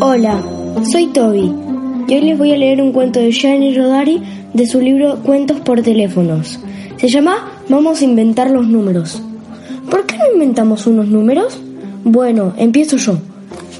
Hola, soy Toby y hoy les voy a leer un cuento de Gianni Rodari de su libro Cuentos por teléfonos. Se llama Vamos a inventar los números. ¿Por qué no inventamos unos números? Bueno, empiezo yo.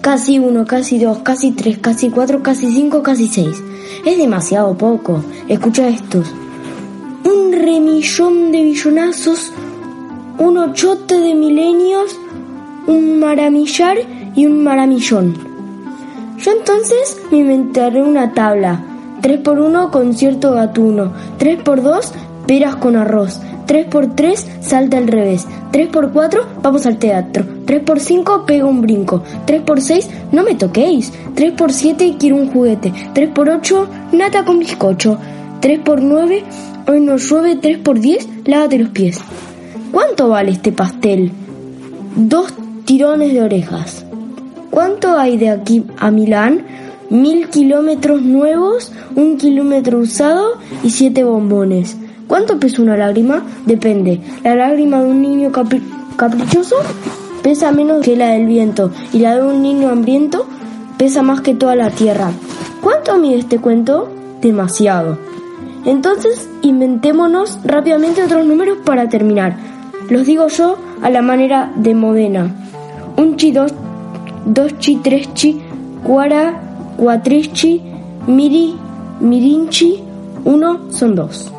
Casi uno, casi dos, casi tres, casi cuatro, casi cinco, casi seis. Es demasiado poco. Escucha estos. Un remillón de billonazos, un ochote de milenios, un maramillar y un maramillón. Yo entonces me inventaré una tabla. 3 por 1 concierto gatuno. 3 por 2 peras con arroz. 3 por 3 salta al revés. 3 por 4 vamos al teatro. 3 por 5 pego un brinco. 3 por 6 no me toquéis. 3 por 7 quiero un juguete. 3 por 8 nata con bizcocho. 3 por 9 hoy no llueve. 3 por 10 lávate los pies. ¿Cuánto vale este pastel? Dos tirones de orejas. ¿Cuánto hay de aquí a Milán? Mil kilómetros nuevos, un kilómetro usado y siete bombones. ¿Cuánto pesa una lágrima? Depende. La lágrima de un niño caprichoso pesa menos que la del viento y la de un niño hambriento pesa más que toda la tierra. ¿Cuánto mide este cuento? Demasiado. Entonces inventémonos rápidamente otros números para terminar. Los digo yo a la manera de Modena. Un chi, dos, dos chi, tres chi, cuara, cuatreschi, miri, mirinchi, uno son dos.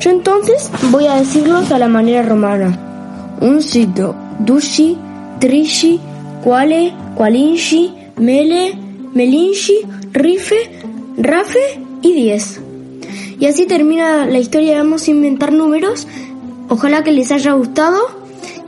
Yo entonces voy a decirlos a la manera romana. Un sito, dushi, trishi, cuale, cualinchi, mele, melinchi, rife, rafe y diez. Y así termina la historia de Vamos a inventar números. Ojalá que les haya gustado.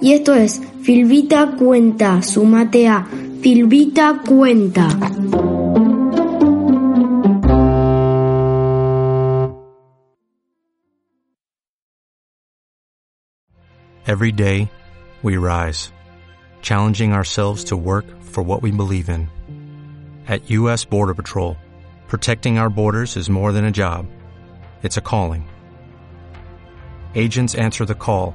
Y esto es Filvita Cuenta, sumate a Filvita Cuenta. Every day, we rise, challenging ourselves to work for what we believe in. At U.S. Border Patrol, protecting our borders is more than a job, it's a calling. Agents answer the call,